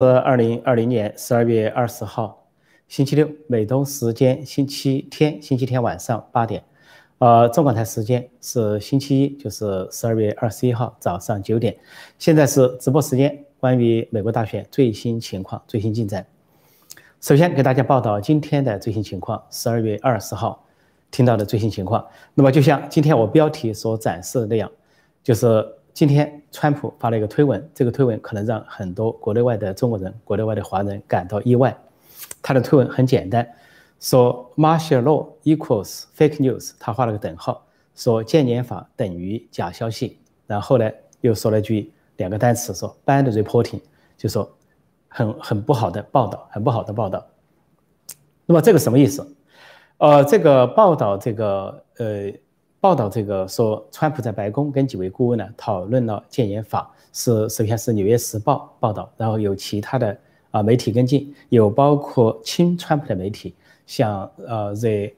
是二零二零年十二月二十号，星期六，美东时间星期天，星期天晚上八点，呃，中港台时间是星期一，就是十二月二十一号早上九点。现在是直播时间，关于美国大选最新情况、最新进展。首先给大家报道今天的最新情况，十二月二十号听到的最新情况。那么就像今天我标题所展示的那样，就是。今天，川普发了一个推文，这个推文可能让很多国内外的中国人、国内外的华人感到意外。他的推文很简单，说 “martial law equals fake news”，他画了个等号，说“建年法等于假消息”。然后呢，又说了句两个单词，说 “bad reporting”，就说很很不好的报道，很不好的报道。那么这个什么意思？呃，这个报道，这个呃。报道这个说，川普在白宫跟几位顾问呢讨论了戒严法，是首先是《纽约时报》报道，然后有其他的啊媒体跟进，有包括亲川普的媒体，像呃 The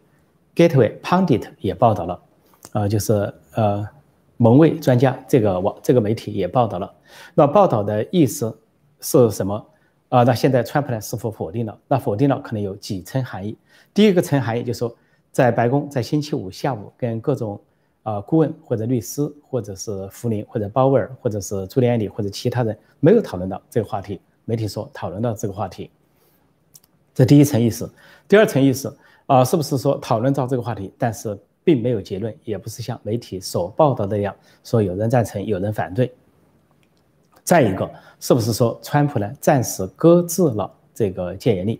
Gateway Pundit 也报道了，呃就是呃蒙卫专家这个网这个媒体也报道了。那报道的意思是什么？啊，那现在川普呢是否否定了？那否定了可能有几层含义。第一个层含义就是说。在白宫，在星期五下午跟各种啊顾问或者律师，或者是福林或者鲍威尔，或者是朱利安里或者其他人没有讨论到这个话题。媒体说讨论到这个话题，这第一层意思。第二层意思啊，是不是说讨论到这个话题，但是并没有结论，也不是像媒体所报道那样说有人赞成，有人反对。再一个，是不是说川普呢暂时搁置了这个戒严令？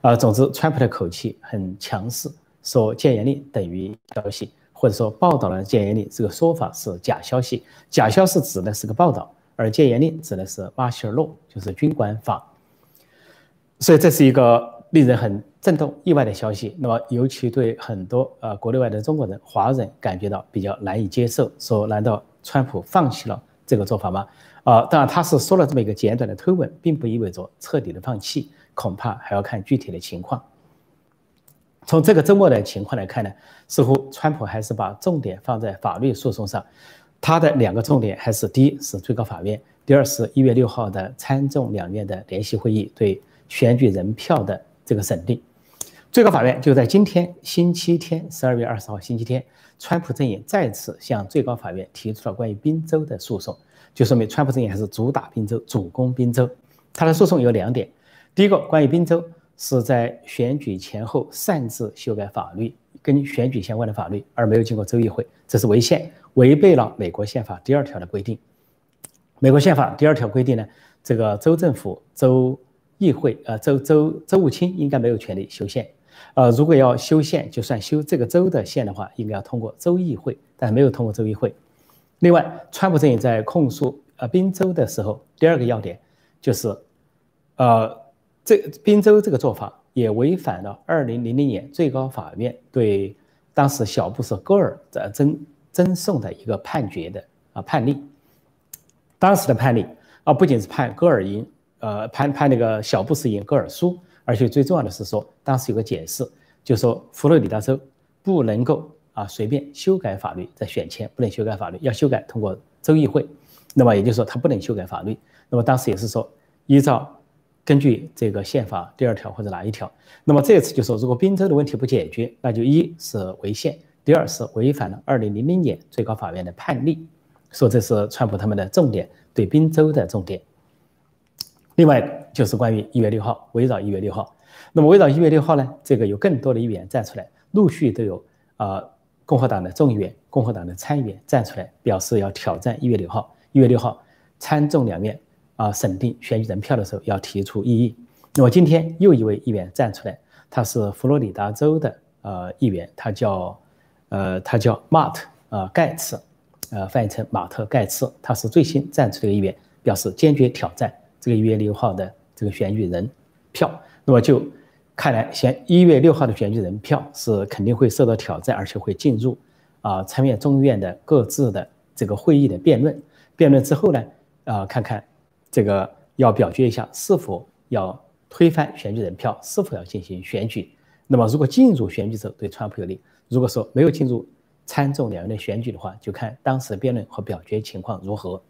啊，总之，川普的口气很强势。说戒严令等于消息，或者说报道了戒严令这个说法是假消息。假消息指的是个报道，而戒严令指的是 martial law，就是军管法。所以这是一个令人很震动、意外的消息。那么尤其对很多呃国内外的中国人、华人感觉到比较难以接受。说难道川普放弃了这个做法吗？啊，当然他是说了这么一个简短的推文，并不意味着彻底的放弃，恐怕还要看具体的情况。从这个周末的情况来看呢，似乎川普还是把重点放在法律诉讼上。他的两个重点还是：第一是最高法院，第二是一月六号的参众两院的联席会议对选举人票的这个审定。最高法院就在今天星期天，十二月二十号星期天，川普阵营再次向最高法院提出了关于宾州的诉讼，就说明川普阵营还是主打宾州，主攻宾州。他的诉讼有两点：第一个，关于宾州。是在选举前后擅自修改法律，跟选举相关的法律，而没有经过州议会，这是违宪，违背了美国宪法第二条的规定。美国宪法第二条规定呢，这个州政府、州议会、呃州州州务卿应该没有权利修宪。呃，如果要修宪，就算修这个州的宪的话，应该要通过州议会，但没有通过州议会。另外，川普阵营在控诉呃宾州的时候，第二个要点就是，呃。这宾州这个做法也违反了二零零零年最高法院对当时小布什戈尔的争争讼的一个判决的啊判例。当时的判例啊，不仅是判戈尔赢，呃，判判那个小布什赢，戈尔输，而且最重要的是说，当时有个解释，就是说佛罗里达州不能够啊随便修改法律，在选前不能修改法律，要修改通过州议会。那么也就是说，他不能修改法律。那么当时也是说，依照。根据这个宪法第二条或者哪一条，那么这次就说，如果宾州的问题不解决，那就一是违宪，第二是违反了二零零零年最高法院的判例，说这是川普他们的重点，对宾州的重点。另外就是关于一月六号，围绕一月六号，那么围绕一月六号呢，这个有更多的议员站出来，陆续都有啊，共和党的众议员、共和党的参议员站出来，表示要挑战一月六号。一月六号参众两院。啊，审定选举人票的时候要提出异议。那么今天又一位议员站出来，他是佛罗里达州的呃议员，他叫呃他叫马特呃盖茨，呃翻译成马特盖茨，他是最新站出的议员，表示坚决挑战这个一月六号的这个选举人票。那么就看来，选一月六号的选举人票是肯定会受到挑战，而且会进入啊参院众议院的各自的这个会议的辩论。辩论之后呢，啊看看。这个要表决一下，是否要推翻选举人票，是否要进行选举？那么，如果进入选举者对川普有利；如果说没有进入参众两院的选举的话，就看当时的辩论和表决情况如何。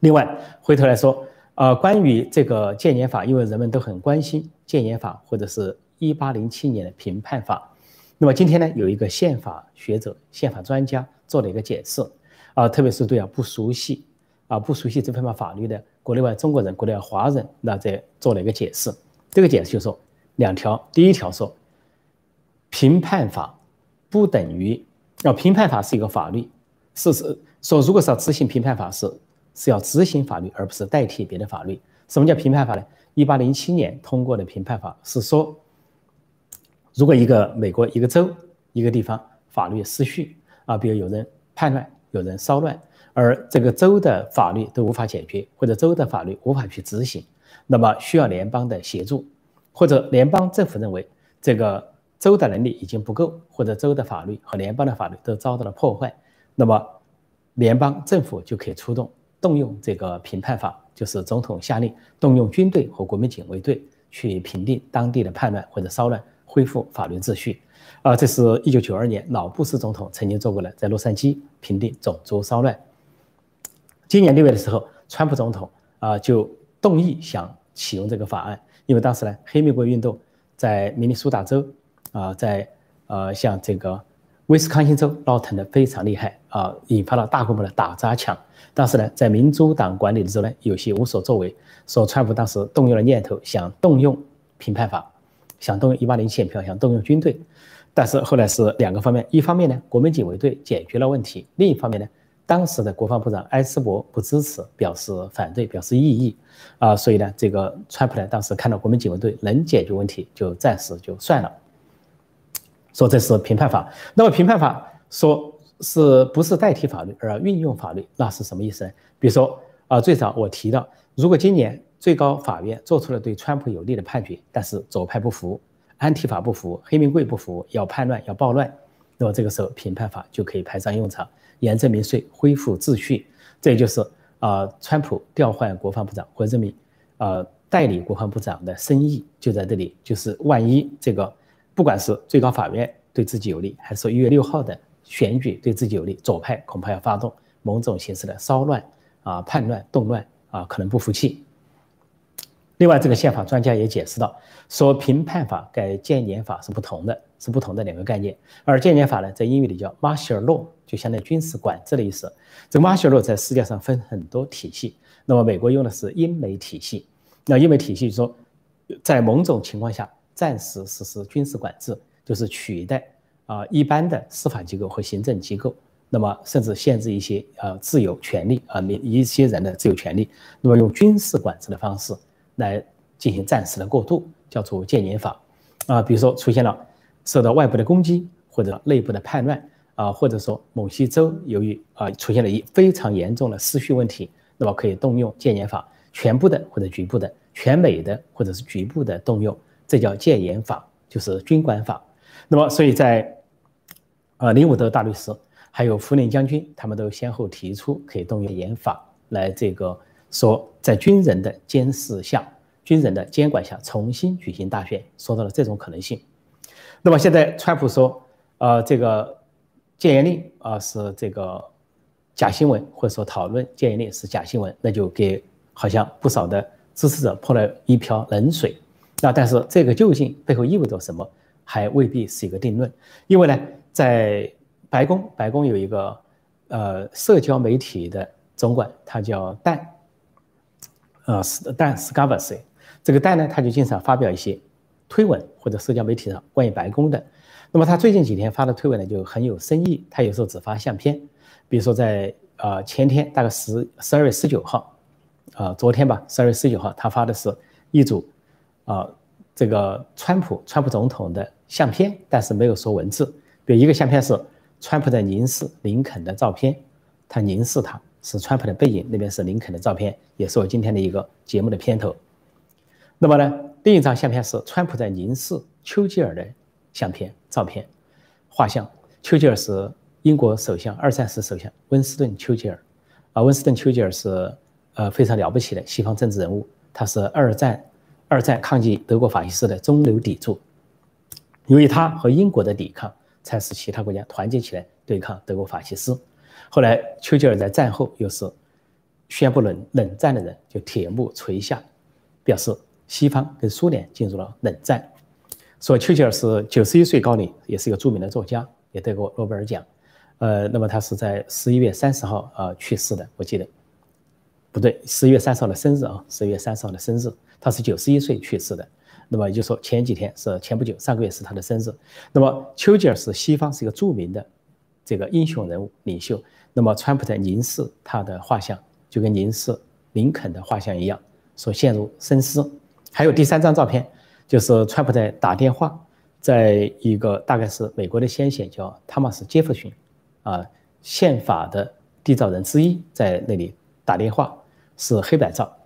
另外，回头来说，呃，关于这个戒严法，因为人们都很关心戒严法或者是一八零七年的评判法，那么今天呢，有一个宪法学者、宪法专家做了一个解释，啊，特别是对啊不熟悉啊不熟悉这方面法律的国内外中国人、国内外华人，那这做了一个解释。这个解释就说两条，第一条说，评判法不等于，要评判法是一个法律，是是说如果是要执行评判法是。是要执行法律，而不是代替别的法律。什么叫评判法呢？一八零七年通过的评判法是说，如果一个美国一个州一个地方法律失序啊，比如有人叛乱、有人骚乱，而这个州的法律都无法解决，或者州的法律无法去执行，那么需要联邦的协助，或者联邦政府认为这个州的能力已经不够，或者州的法律和联邦的法律都遭到了破坏，那么联邦政府就可以出动。动用这个评判法，就是总统下令动用军队和国民警卫队去平定当地的叛乱或者骚乱，恢复法律秩序。啊，这是一九九二年老布什总统曾经做过的，在洛杉矶平定种族骚乱。今年六月的时候，川普总统啊就动议想启用这个法案，因为当时呢，黑玫瑰运动在明尼苏达州啊，在呃像这个威斯康星州闹腾的非常厉害啊，引发了大规模的打砸抢。当时呢，在民主党管理的时候呢，有些无所作为，说川普当时动用了念头，想动用评判法，想动用一八零宪票，想动用军队，但是后来是两个方面，一方面呢，国民警卫队解决了问题，另一方面呢，当时的国防部长埃斯珀不支持，表示反对，表示异议，啊，所以呢，这个川普呢，当时看到国民警卫队能解决问题，就暂时就算了，说这是评判法，那么评判法说。是不是代替法律而运用法律？那是什么意思呢？比如说啊，最早我提到，如果今年最高法院做出了对川普有利的判决，但是左派不服，安提法不服，黑名贵不服，要叛乱要暴乱，那么这个时候评判法就可以派上用场，严正民税，恢复秩序。这也就是啊，川普调换国防部长或者任命啊代理国防部长的深意就在这里，就是万一这个不管是最高法院对自己有利，还是一月六号的。选举对自己有利，左派恐怕要发动某种形式的骚乱啊、叛乱、动乱啊，可能不服气。另外，这个宪法专家也解释到，说评判法跟建年法是不同的，是不同的两个概念。而建年法呢，在英语里叫 martial law，就相当于军事管制的意思。这个 martial law 在世界上分很多体系，那么美国用的是英美体系。那英美体系说，在某种情况下暂时实施军事管制，就是取代。啊，一般的司法机构和行政机构，那么甚至限制一些呃自由权利啊，民一些人的自由权利，那么用军事管制的方式来进行暂时的过渡，叫做戒严法啊。比如说出现了受到外部的攻击或者内部的叛乱啊，或者说某些州由于啊出现了一非常严重的失序问题，那么可以动用戒严法，全部的或者局部的、全美的或者是局部的动用，这叫戒严法，就是军管法。那么所以在啊，林伍德大律师还有福林将军，他们都先后提出可以动用严法来这个说，在军人的监视下、军人的监管下重新举行大选，说到了这种可能性。那么现在川普说，呃，这个戒严令啊是这个假新闻，或者说讨论戒严令是假新闻，那就给好像不少的支持者泼了一瓢冷水。那但是这个究竟背后意味着什么，还未必是一个定论，因为呢。在白宫，白宫有一个呃社交媒体的总管，他叫蛋，呃，是蛋 s c a v e r s 这个蛋呢，他就经常发表一些推文或者社交媒体上关于白宫的。那么他最近几天发的推文呢，就很有深意。他有时候只发相片，比如说在呃前天，大概十十二月十九号，啊，昨天吧，十二月十九号，他发的是一组啊这个川普川普总统的相片，但是没有说文字。比如一个相片是川普在凝视林肯的照片，他凝视他是川普的背影，那边是林肯的照片，也是我今天的一个节目的片头。那么呢，另一张相片是川普在凝视丘吉尔的相片照片画像。丘吉尔是英国首相，二战时首相温斯顿·丘吉尔，啊，温斯顿·丘吉尔是呃非常了不起的西方政治人物，他是二战二战抗击德国法西斯的中流砥柱，由于他和英国的抵抗。才使其他国家团结起来对抗德国法西斯。后来，丘吉尔在战后又是宣布冷冷战的人就铁幕垂下，表示西方跟苏联进入了冷战。说丘吉尔是九十一岁高龄，也是一个著名的作家，也得过诺贝尔奖。呃，那么他是在十一月三十号啊去世的，我记得不对，十一月三十号的生日啊，十一月三十号的生日，他是九十一岁去世的。那么也就说前几天是前不久，上个月是他的生日。那么丘吉尔是西方是一个著名的这个英雄人物领袖。那么川普在凝视他的画像。就跟凝视林肯的画像一样，所陷入深思。还有第三张照片，就是川普在打电话，在一个大概是美国的先贤叫汤马斯·杰弗逊，啊，宪法的缔造人之一，在那里打电话，是黑白照，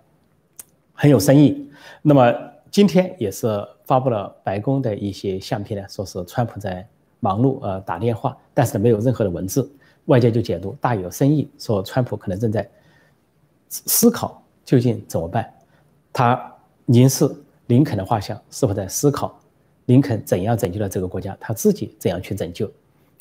很有深意。那么今天也是发布了白宫的一些相片呢，说是川普在忙碌呃打电话，但是没有任何的文字，外界就解读大有深意，说川普可能正在。思考究竟怎么办？他凝视林肯的画像，是否在思考林肯怎样拯救了这个国家？他自己怎样去拯救？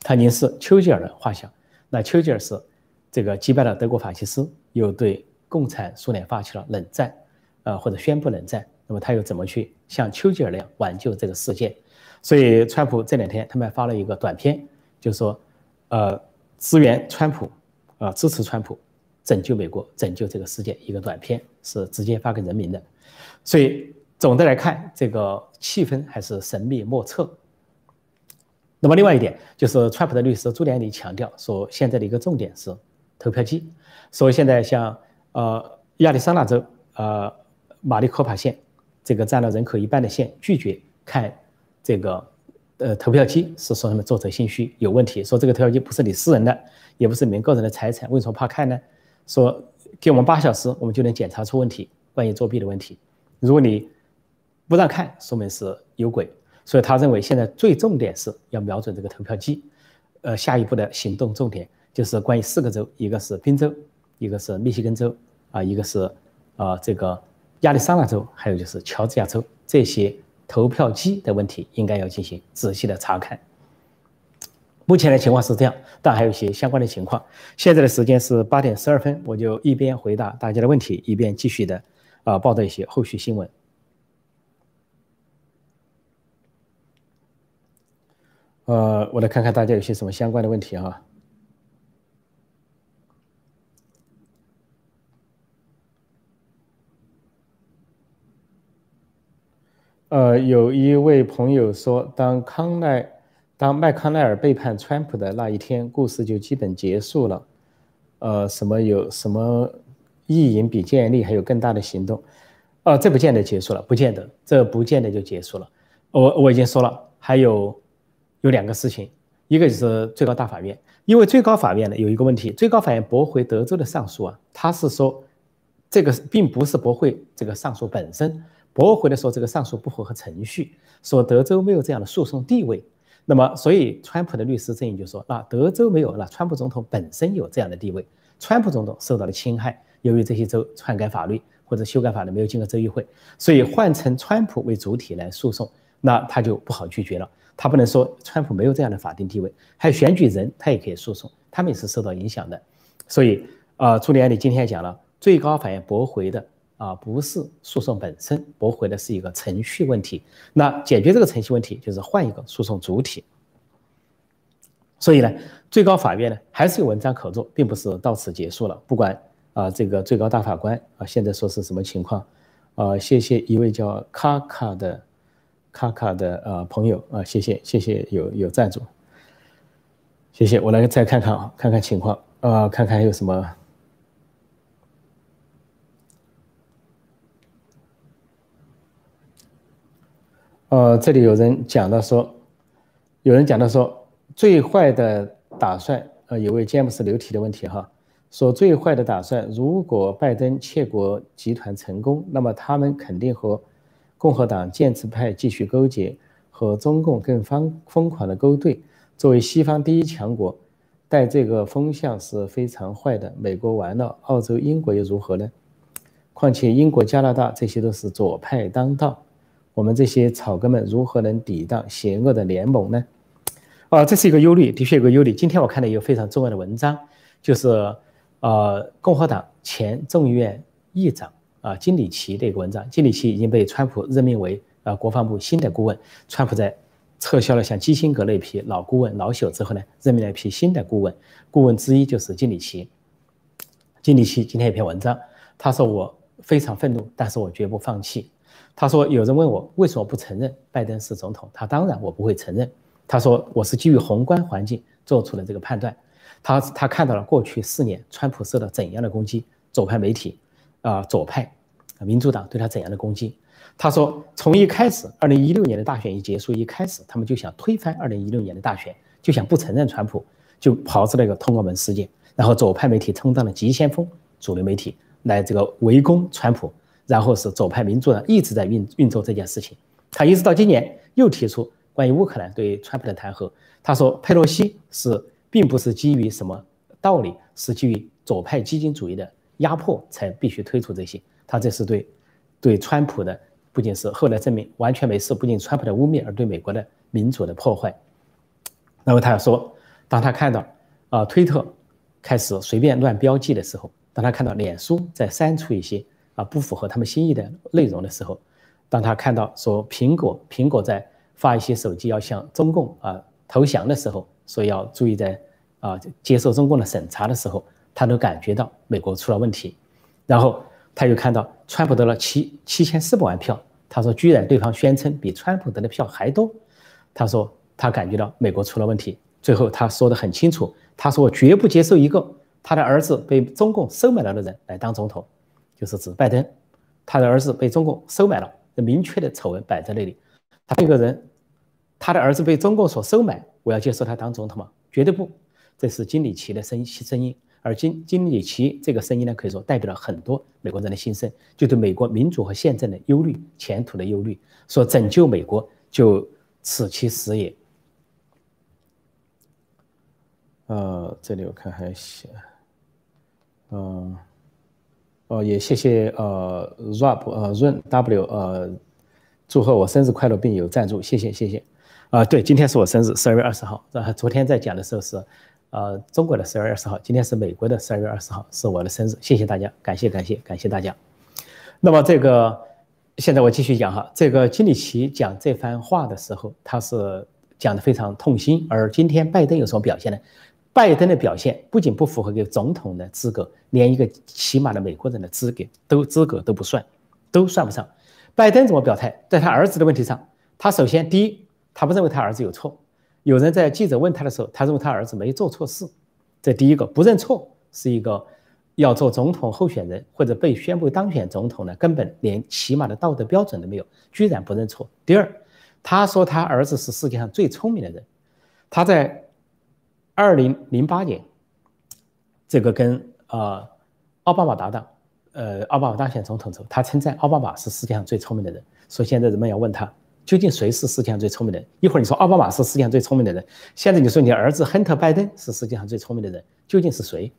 他凝视丘吉尔的画像，那丘吉尔是这个击败了德国法西斯，又对共产苏联发起了冷战，呃，或者宣布冷战。那么他又怎么去像丘吉尔那样挽救这个世界？所以，川普这两天他们发了一个短片，就是说，呃，支援川普，啊，支持川普。拯救美国，拯救这个世界，一个短片是直接发给人民的，所以总的来看，这个气氛还是神秘莫测。那么另外一点就是，川普的律师朱利安尼强调说，现在的一个重点是投票机，所以现在像呃亚利桑那州呃马里科帕县这个占了人口一半的县拒绝看这个呃投票机，是说他们作者心虚有问题，说这个投票机不是你私人的，也不是你们个人的财产，为什么怕看呢？说给我们八小时，我们就能检查出问题，关于作弊的问题。如果你不让看，说明是有鬼。所以他认为现在最重点是要瞄准这个投票机。呃，下一步的行动重点就是关于四个州，一个是宾州，一个是密西根州，啊，一个是啊这个亚利桑那州，还有就是乔治亚州这些投票机的问题，应该要进行仔细的查看。目前的情况是这样，但还有一些相关的情况。现在的时间是八点十二分，我就一边回答大家的问题，一边继续的啊报道一些后续新闻。呃，我来看看大家有些什么相关的问题哈。呃，有一位朋友说，当康奈。当麦康奈尔背叛川普的那一天，故事就基本结束了。呃，什么有什么意淫比建立还有更大的行动？呃，这不见得结束了，不见得，这不见得就结束了。我我已经说了，还有有两个事情，一个就是最高大法院，因为最高法院呢有一个问题，最高法院驳回德州的上诉啊，他是说这个并不是驳回这个上诉本身，驳回的说这个上诉不符合程序，说德州没有这样的诉讼地位。那么，所以川普的律师阵营就说：那德州没有，那川普总统本身有这样的地位，川普总统受到了侵害，由于这些州篡改法律或者修改法律没有经过州议会，所以换成川普为主体来诉讼，那他就不好拒绝了。他不能说川普没有这样的法定地位，还有选举人他也可以诉讼，他们也是受到影响的。所以，呃，朱利安里今天讲了，最高法院驳回的。啊，不是诉讼本身驳回的是一个程序问题。那解决这个程序问题，就是换一个诉讼主体。所以呢，最高法院呢还是有文章可做，并不是到此结束了。不管啊，这个最高大法官啊，现在说是什么情况？啊，谢谢一位叫卡卡的卡卡的呃朋友啊，谢谢谢谢有有赞助，谢谢。我来再看看啊，看看情况啊，看看还有什么。呃，这里有人讲到说，有人讲到说，最坏的打算，呃，有位詹姆斯留题的问题哈，说最坏的打算，如果拜登窃国集团成功，那么他们肯定和共和党建制派继续勾结，和中共更疯疯狂的勾兑。作为西方第一强国，带这个风向是非常坏的。美国完了，澳洲、英国又如何呢？况且英国、加拿大这些都是左派当道。我们这些草根们如何能抵挡邪恶的联盟呢？啊，这是一个忧虑，的确有个忧虑。今天我看到一个非常重要的文章，就是呃，共和党前众议院议长啊金里奇的一个文章。金里奇已经被川普任命为啊国防部新的顾问。川普在撤销了像基辛格那批老顾问老朽之后呢，任命了一批新的顾问。顾问之一就是金里奇。金里奇今天一篇文章，他说我非常愤怒，但是我绝不放弃。他说有人问我为什么不承认拜登是总统，他当然我不会承认。他说我是基于宏观环境做出了这个判断。他他看到了过去四年川普受到怎样的攻击，左派媒体，啊左派，民主党对他怎样的攻击。他说从一开始，二零一六年的大选一结束，一开始他们就想推翻二零一六年的大选，就想不承认川普，就跑出那个通俄门事件，然后左派媒体充当了急先锋，主流媒体来这个围攻川普，然后是左派民主党一直在运运作这件事情。他一直到今年又提出关于乌克兰对川普的弹劾，他说佩洛西是。并不是基于什么道理，是基于左派激进主义的压迫才必须推出这些。他这是对对川普的，不仅是后来证明完全没事，不仅川普的污蔑，而对美国的民主的破坏。那么他要说，当他看到啊推特开始随便乱标记的时候，当他看到脸书在删除一些啊不符合他们心意的内容的时候，当他看到说苹果苹果在发一些手机要向中共啊投降的时候。所以要注意，在啊接受中共的审查的时候，他都感觉到美国出了问题。然后他又看到川普得了七七千四百万票，他说居然对方宣称比川普得的票还多。他说他感觉到美国出了问题。最后他说的很清楚，他说我绝不接受一个他的儿子被中共收买了的人来当总统，就是指拜登。他的儿子被中共收买了，这明确的丑闻摆在那里。他这个人，他的儿子被中共所收买。我要接受他当总统吗？绝对不，这是金里奇的声声音，而金金里奇这个声音呢，可以说代表了很多美国人的心声，就对美国民主和宪政的忧虑、前途的忧虑，说拯救美国就此其时也。呃，这里我看还写，嗯，哦，也谢谢呃 Rob 呃 Run W 呃，祝贺我生日快乐，并有赞助，谢谢谢谢。啊，对，今天是我生日，十二月二十号。啊，昨天在讲的时候是，呃，中国的十二月二十号，今天是美国的十二月二十号，是我的生日。谢谢大家，感谢感谢感谢大家。那么这个，现在我继续讲哈，这个金里奇讲这番话的时候，他是讲的非常痛心。而今天拜登有什么表现呢？拜登的表现不仅不符合一个总统的资格，连一个起码的美国人的资格都资格都不算，都算不上。拜登怎么表态？在他儿子的问题上，他首先第一。他不认为他儿子有错，有人在记者问他的时候，他认为他儿子没做错事。这第一个不认错是一个要做总统候选人或者被宣布当选总统的根本连起码的道德标准都没有，居然不认错。第二，他说他儿子是世界上最聪明的人。他在二零零八年，这个跟呃奥巴马搭档，呃奥巴马当选总统时候，他称赞奥巴马是世界上最聪明的人。说现在人们要问他。究竟谁是世界上最聪明的人？一会儿你说奥巴马是世界上最聪明的人，现在你说你儿子亨特·拜登是世界上最聪明的人，究竟是谁？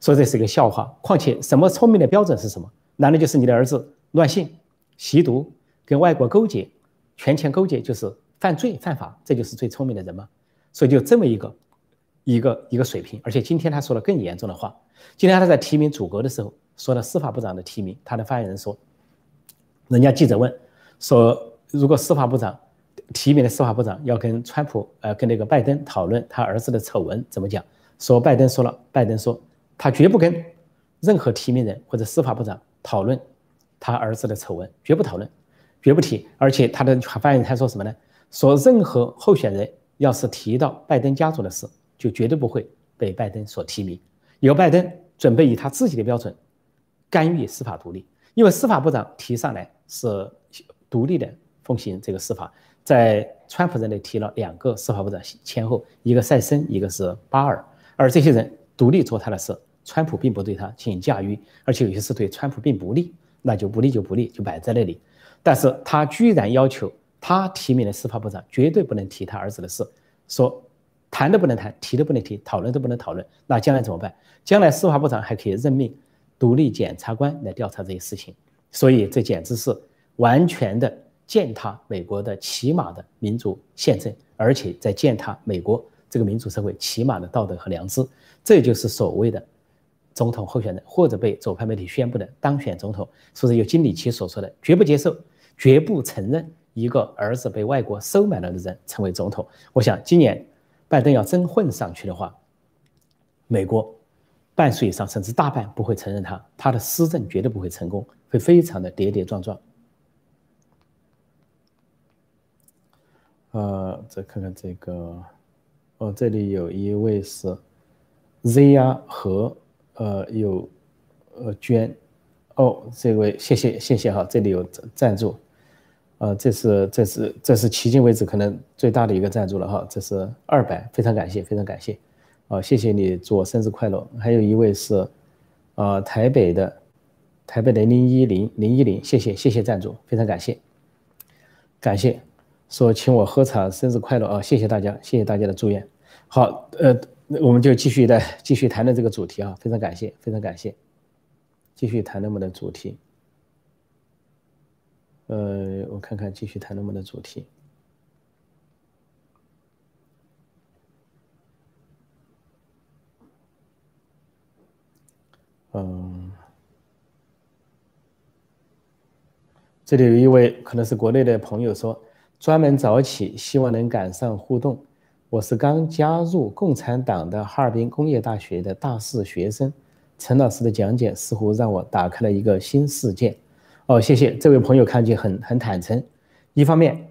说这是一个笑话。况且，什么聪明的标准是什么？难道就是你的儿子乱性、吸毒、跟外国勾结、权钱勾结就是犯罪犯法？这就是最聪明的人吗？所以就这么一个一个一个水平。而且今天他说了更严重的话。今天他在提名组阁的时候说了司法部长的提名，他的发言人说，人家记者问说。如果司法部长提名的司法部长要跟川普呃跟那个拜登讨论他儿子的丑闻怎么讲？说拜登说了，拜登说他绝不跟任何提名人或者司法部长讨论他儿子的丑闻，绝不讨论，绝不提。而且他的发言人还说什么呢？说任何候选人要是提到拜登家族的事，就绝对不会被拜登所提名。由拜登准备以他自己的标准干预司法独立，因为司法部长提上来是独立的。奉行这个司法，在川普任内提了两个司法部长，前后一个塞森，一个是巴尔，而这些人独立做他的事，川普并不对他进行驾驭，而且有些事对川普并不利，那就不利就不利，就摆在那里。但是他居然要求他提名的司法部长绝对不能提他儿子的事，说谈都不能谈，提都不能提，讨论都不能讨论，那将来怎么办？将来司法部长还可以任命独立检察官来调查这些事情，所以这简直是完全的。践踏美国的起码的民主宪政，而且在践踏美国这个民主社会起码的道德和良知，这就是所谓的总统候选人，或者被左派媒体宣布的当选总统，说是由金里奇所说的，绝不接受，绝不承认一个儿子被外国收买了的人成为总统。我想，今年拜登要真混上去的话，美国半数以上甚至大半不会承认他，他的施政绝对不会成功，会非常的跌跌撞撞。呃，再看看这个，哦，这里有一位是 ZR 和呃有呃捐，哦，这位谢谢谢谢哈，这里有赞助，呃，这是这是这是迄今为止可能最大的一个赞助了哈，这是二百，非常感谢非常感谢，啊，谢谢你祝我生日快乐。还有一位是，呃，台北的台北的零一零零一零，谢谢谢谢赞助，非常感谢，感谢。说请我喝茶，生日快乐啊！谢谢大家，谢谢大家的祝愿。好，呃，我们就继续的继续谈论这个主题啊，非常感谢，非常感谢，继续谈论我们的主题。呃，我看看继续谈我们的主题。嗯，这里有一位可能是国内的朋友说。专门早起，希望能赶上互动。我是刚加入共产党的哈尔滨工业大学的大四学生，陈老师的讲解似乎让我打开了一个新世界。哦，谢谢这位朋友，看起很很坦诚。一方面，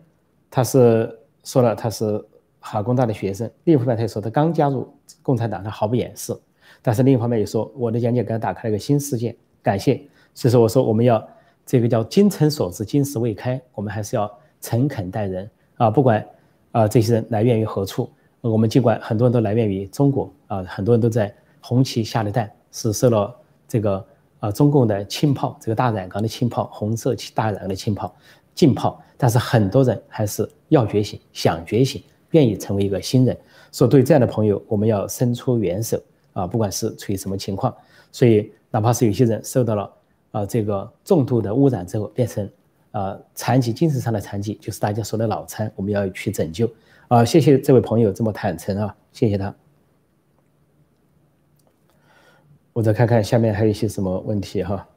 他是说了他是哈工大的学生；另一方面，他说他刚加入共产党，他毫不掩饰。但是另一方面也说我的讲解给他打开了一个新世界，感谢。所以说，我说我们要这个叫精诚所至，金石未开，我们还是要。诚恳待人啊，不管啊这些人来源于何处，我们尽管很多人都来源于中国啊，很多人都在红旗下的蛋是受了这个啊中共的氢炮，这个大染缸的氢炮，红色大染缸的氢炮浸泡，但是很多人还是要觉醒，想觉醒，愿意成为一个新人。所以对这样的朋友，我们要伸出援手啊，不管是处于什么情况，所以哪怕是有些人受到了啊这个重度的污染之后，变成。啊，残疾精神上的残疾就是大家说的脑残，我们要去拯救。啊，谢谢这位朋友这么坦诚啊，谢谢他。我再看看下面还有一些什么问题哈。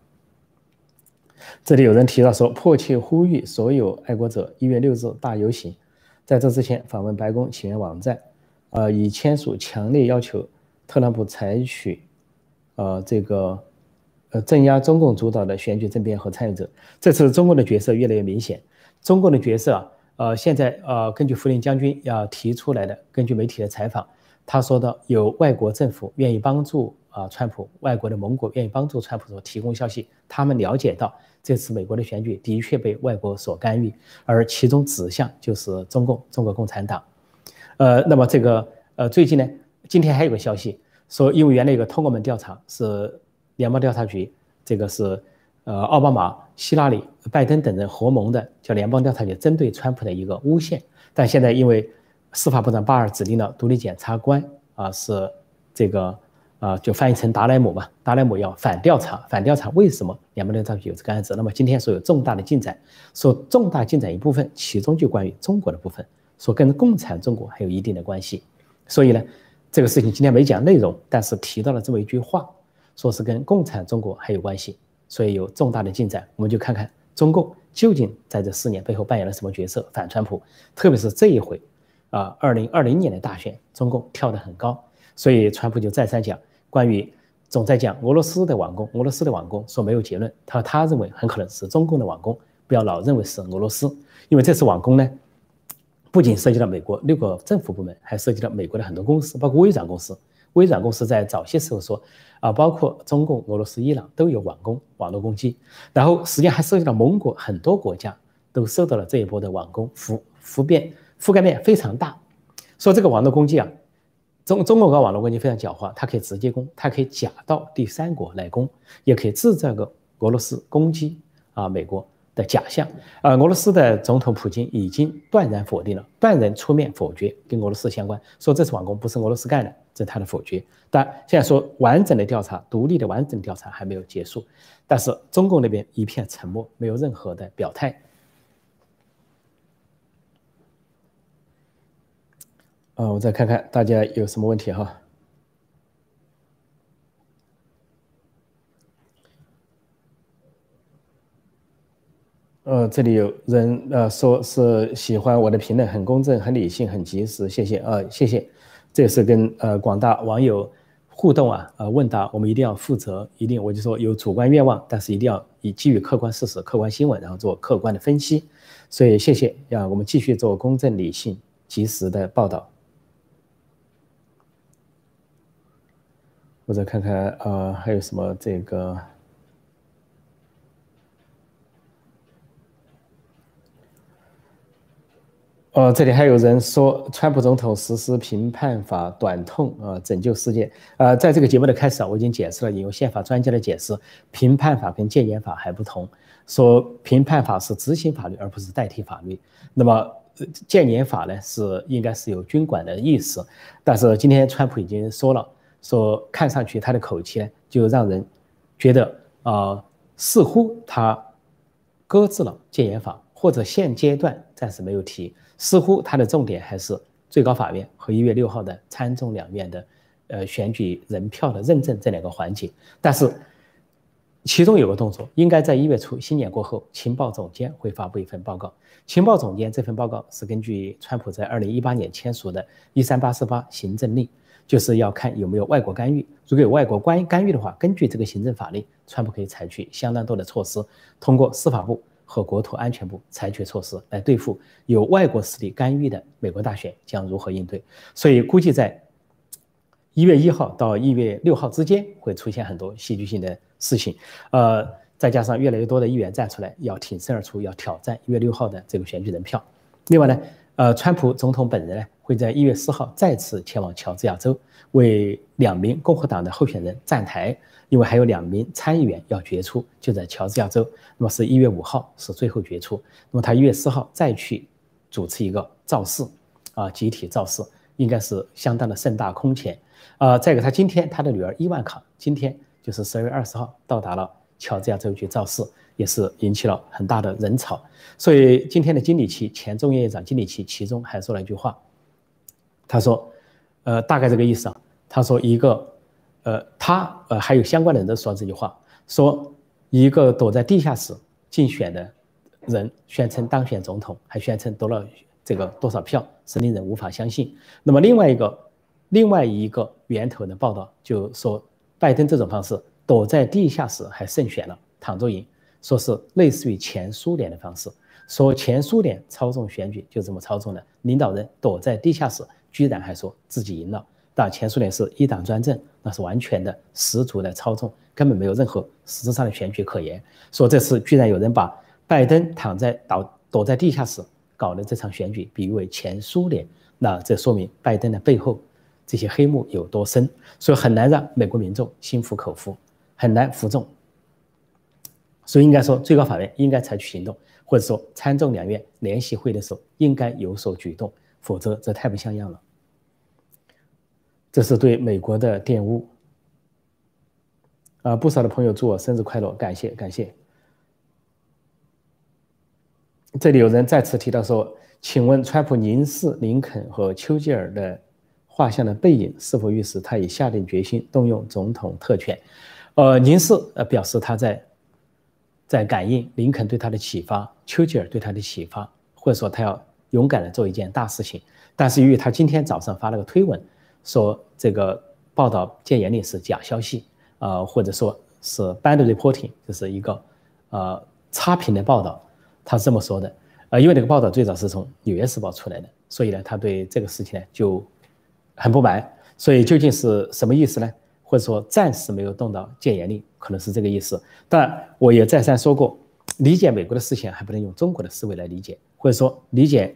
这里有人提到说，迫切呼吁所有爱国者一月六日大游行，在这之前访问白宫起源网站，呃，已签署强烈要求特朗普采取，呃，这个。呃，镇压中共主导的选举政变和参与者，这次中共的角色越来越明显。中共的角色啊，呃，现在呃，根据福林将军要提出来的，根据媒体的采访，他说的有外国政府愿意帮助啊，川普，外国的盟国愿意帮助川普所提供消息，他们了解到这次美国的选举的确被外国所干预，而其中指向就是中共，中国共产党。呃，那么这个呃，最近呢，今天还有个消息说，因为原来有个通过门调查是。联邦调查局，这个是，呃，奥巴马、希拉里、拜登等人合谋的，叫联邦调查局针对川普的一个诬陷。但现在因为司法部长巴尔指定了独立检察官，啊，是这个，啊，就翻译成达莱姆嘛，达莱姆要反调查，反调查为什么联邦调查局有这个案子。那么今天说有重大的进展，说重大进展一部分，其中就关于中国的部分，说跟共产中国还有一定的关系。所以呢，这个事情今天没讲内容，但是提到了这么一句话。说是跟共产中国还有关系，所以有重大的进展，我们就看看中共究竟在这四年背后扮演了什么角色。反川普，特别是这一回，啊，二零二零年的大选，中共跳得很高，所以川普就再三讲，关于总在讲俄罗斯的网攻，俄罗斯的网攻，说没有结论，他说他认为很可能是中共的网攻，不要老认为是俄罗斯，因为这次网攻呢，不仅涉及到美国六个政府部门，还涉及到美国的很多公司，包括微软公司。微软公司在早些时候说，啊，包括中共、俄罗斯、伊朗都有网攻、网络攻击，然后实际上还涉及到盟国很多国家都受到了这一波的网攻，覆覆遍覆盖面非常大。说这个网络攻击啊，中中国搞网络攻击非常狡猾，它可以直接攻，它可以假到第三国来攻，也可以制造个俄罗斯攻击啊美国的假象。啊，俄罗斯的总统普京已经断然否定了，断然出面否决跟俄罗斯相关，说这次网攻不是俄罗斯干的。这是他的否决，但现在说完整的调查、独立的完整调查还没有结束，但是中共那边一片沉默，没有任何的表态。啊，我再看看大家有什么问题哈。呃，这里有人呃说是喜欢我的评论，很公正、很理性、很及时，谢谢啊，谢谢。这是跟呃广大网友互动啊，呃问答，我们一定要负责，一定我就说有主观愿望，但是一定要以基于客观事实、客观新闻，然后做客观的分析。所以谢谢，呀我们继续做公正、理性、及时的报道。或者看看呃还有什么这个。呃，这里还有人说，川普总统实施评判法短痛啊，拯救世界。呃，在这个节目的开始啊，我已经解释了，引用宪法专家的解释，评判法跟戒严法还不同。说评判法是执行法律，而不是代替法律。那么戒严法呢，是应该是有军管的意思。但是今天川普已经说了，说看上去他的口气呢，就让人觉得啊，似乎他搁置了戒严法，或者现阶段暂时没有提。似乎他的重点还是最高法院和一月六号的参众两院的，呃，选举人票的认证这两个环节。但是，其中有个动作，应该在一月初新年过后，情报总监会发布一份报告。情报总监这份报告是根据川普在二零一八年签署的一三八四八行政令，就是要看有没有外国干预。如果有外国干干预的话，根据这个行政法令，川普可以采取相当多的措施，通过司法部。和国土安全部采取措施来对付有外国势力干预的美国大选将如何应对？所以估计在一月一号到一月六号之间会出现很多戏剧性的事情。呃，再加上越来越多的议员站出来要挺身而出，要挑战一月六号的这个选举人票。另外呢，呃，川普总统本人呢会在一月四号再次前往乔治亚州为两名共和党的候选人站台。因为还有两名参议员要决出，就在乔治亚州，那么是一月五号是最后决出，那么他一月四号再去主持一个造势，啊，集体造势，应该是相当的盛大空前，啊，再一个他今天他的女儿伊万卡今天就是十二月二十号到达了乔治亚州去造势，也是引起了很大的人潮，所以今天的金里奇前众议院长金里奇其中还说了一句话，他说，呃，大概这个意思啊，他说一个。呃，他呃还有相关的人都说这句话，说一个躲在地下室竞选的人宣称当选总统，还宣称得了这个多少票，是令人无法相信。那么另外一个另外一个源头的报道就说，拜登这种方式躲在地下室还胜选了，躺着赢，说是类似于前苏联的方式，说前苏联操纵选举就这么操纵的，领导人躲在地下室，居然还说自己赢了。但前苏联是一党专政，那是完全的、十足的操纵，根本没有任何实质上的选举可言。说这次居然有人把拜登躺在倒躲在地下室搞的这场选举比喻为前苏联，那这说明拜登的背后这些黑幕有多深，所以很难让美国民众心服口服，很难服众。所以应该说，最高法院应该采取行动，或者说参众两院联席会的时候应该有所举动，否则这太不像样了。这是对美国的玷污啊！不少的朋友祝我生日快乐，感谢感谢。这里有人再次提到说：“请问，川普凝视林肯和丘吉尔的画像的背影，是否预示他已下定决心动用总统特权？”呃，凝视呃表示他在在感应林肯对他的启发，丘吉尔对他的启发，或者说他要勇敢的做一件大事情。但是由于他今天早上发了个推文。说这个报道戒严令是假消息，呃，或者说是 bad reporting，就是一个呃差评的报道，他是这么说的，呃，因为这个报道最早是从《纽约时报》出来的，所以呢，他对这个事情呢就很不满，所以究竟是什么意思呢？或者说暂时没有动到戒严令，可能是这个意思。但我也再三说过，理解美国的事情还不能用中国的思维来理解，或者说理解。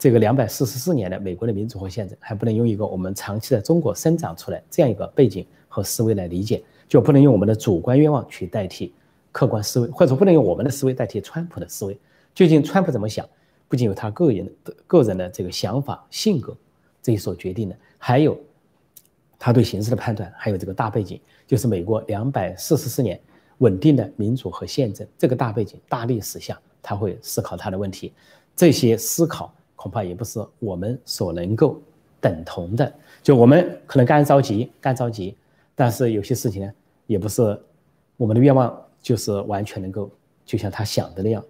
这个两百四十四年的美国的民主和宪政，还不能用一个我们长期在中国生长出来这样一个背景和思维来理解，就不能用我们的主观愿望去代替客观思维，或者不能用我们的思维代替川普的思维。究竟川普怎么想，不仅有他个人的个人的这个想法、性格这一所决定的，还有他对形势的判断，还有这个大背景，就是美国两百四十四年稳定的民主和宪政这个大背景、大历史下，他会思考他的问题，这些思考。恐怕也不是我们所能够等同的。就我们可能干着急，干着急，但是有些事情呢，也不是我们的愿望就是完全能够就像他想的那样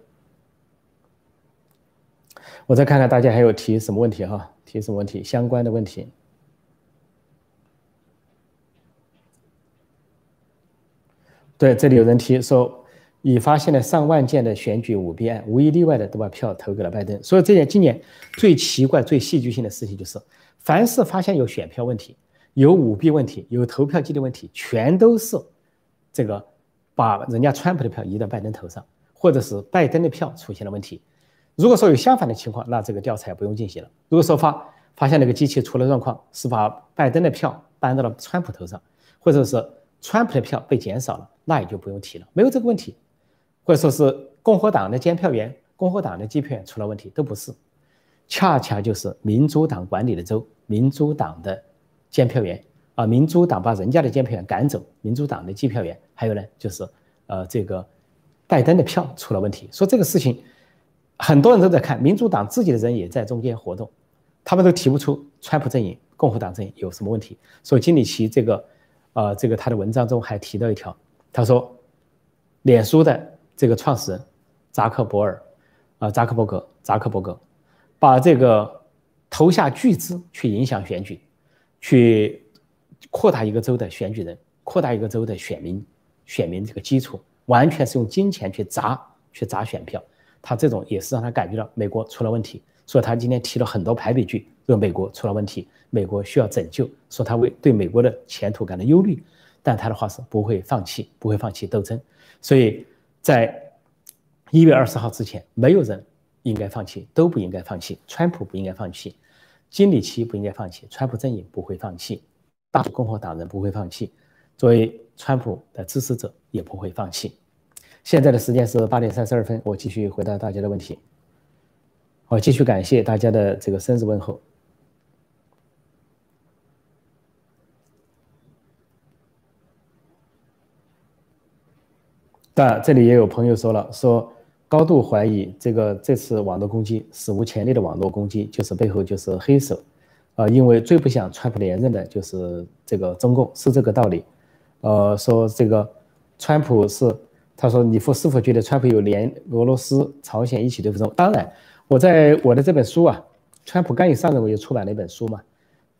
我再看看大家还有提什么问题哈？提什么问题？相关的问题。对，这里有人提说，已发现了上万件的选举舞弊案，无一例外的都把票投给了拜登。所以这件今年最奇怪、最戏剧性的事情就是，凡是发现有选票问题、有舞弊问题、有投票机的问题，全都是这个把人家川普的票移到拜登头上，或者是拜登的票出现了问题。如果说有相反的情况，那这个调查也不用进行了。如果说发发现那个机器出了状况，是把拜登的票搬到了川普头上，或者是川普的票被减少了。那也就不用提了，没有这个问题，或者说是共和党的监票员、共和党的计票员出了问题，都不是，恰恰就是民主党管理的州、民主党的监票员啊，民主党把人家的监票员赶走，民主党的计票员，还有呢，就是呃这个拜登的票出了问题。说这个事情，很多人都在看，民主党自己的人也在中间活动，他们都提不出川普阵营、共和党阵营有什么问题。所以金里奇这个，呃，这个他的文章中还提到一条。他说，脸书的这个创始人扎克伯尔，啊，扎克伯格，扎克伯格，把这个投下巨资去影响选举，去扩大一个州的选举人，扩大一个州的选民，选民这个基础，完全是用金钱去砸，去砸选票。他这种也是让他感觉到美国出了问题，所以他今天提了很多排比句，说美国出了问题，美国需要拯救，说他为对美国的前途感到忧虑。但他的话是不会放弃，不会放弃斗争，所以在一月二十号之前，没有人应该放弃，都不应该放弃。川普不应该放弃，金里奇不应该放弃，川普阵营不会放弃，大共和党人不会放弃，作为川普的支持者也不会放弃。现在的时间是八点三十二分，我继续回答大家的问题。我继续感谢大家的这个生日问候。但这里也有朋友说了，说高度怀疑这个这次网络攻击史无前例的网络攻击，就是背后就是黑手，啊，因为最不想川普连任的就是这个中共，是这个道理。呃，说这个川普是，他说你否是否觉得川普有连俄罗斯、朝鲜一起对付中？当然，我在我的这本书啊，川普刚一上任我就出版了一本书嘛。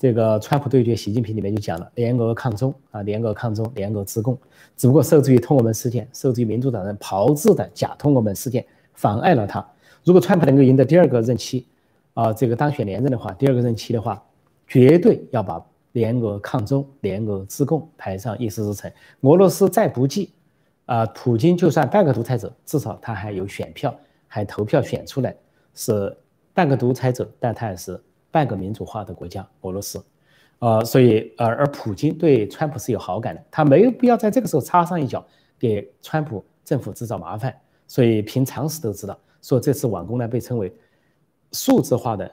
这个川普对决习近平里面就讲了联俄抗中啊，联俄抗中，联俄自共，只不过受制于通俄门事件，受制于民主党人炮制的假通俄门事件，妨碍了他。如果川普能够赢得第二个任期，啊，这个当选连任的话，第二个任期的话，绝对要把联俄抗中、联俄自共排上议事日程。俄罗斯再不济，啊，普京就算半个独裁者，至少他还有选票，还投票选出来是半个独裁者，但他也是。半个民主化的国家，俄罗斯，呃，所以，呃，而普京对川普是有好感的，他没有必要在这个时候插上一脚，给川普政府制造麻烦。所以，凭常识都知道，说这次网攻呢被称为数字化的，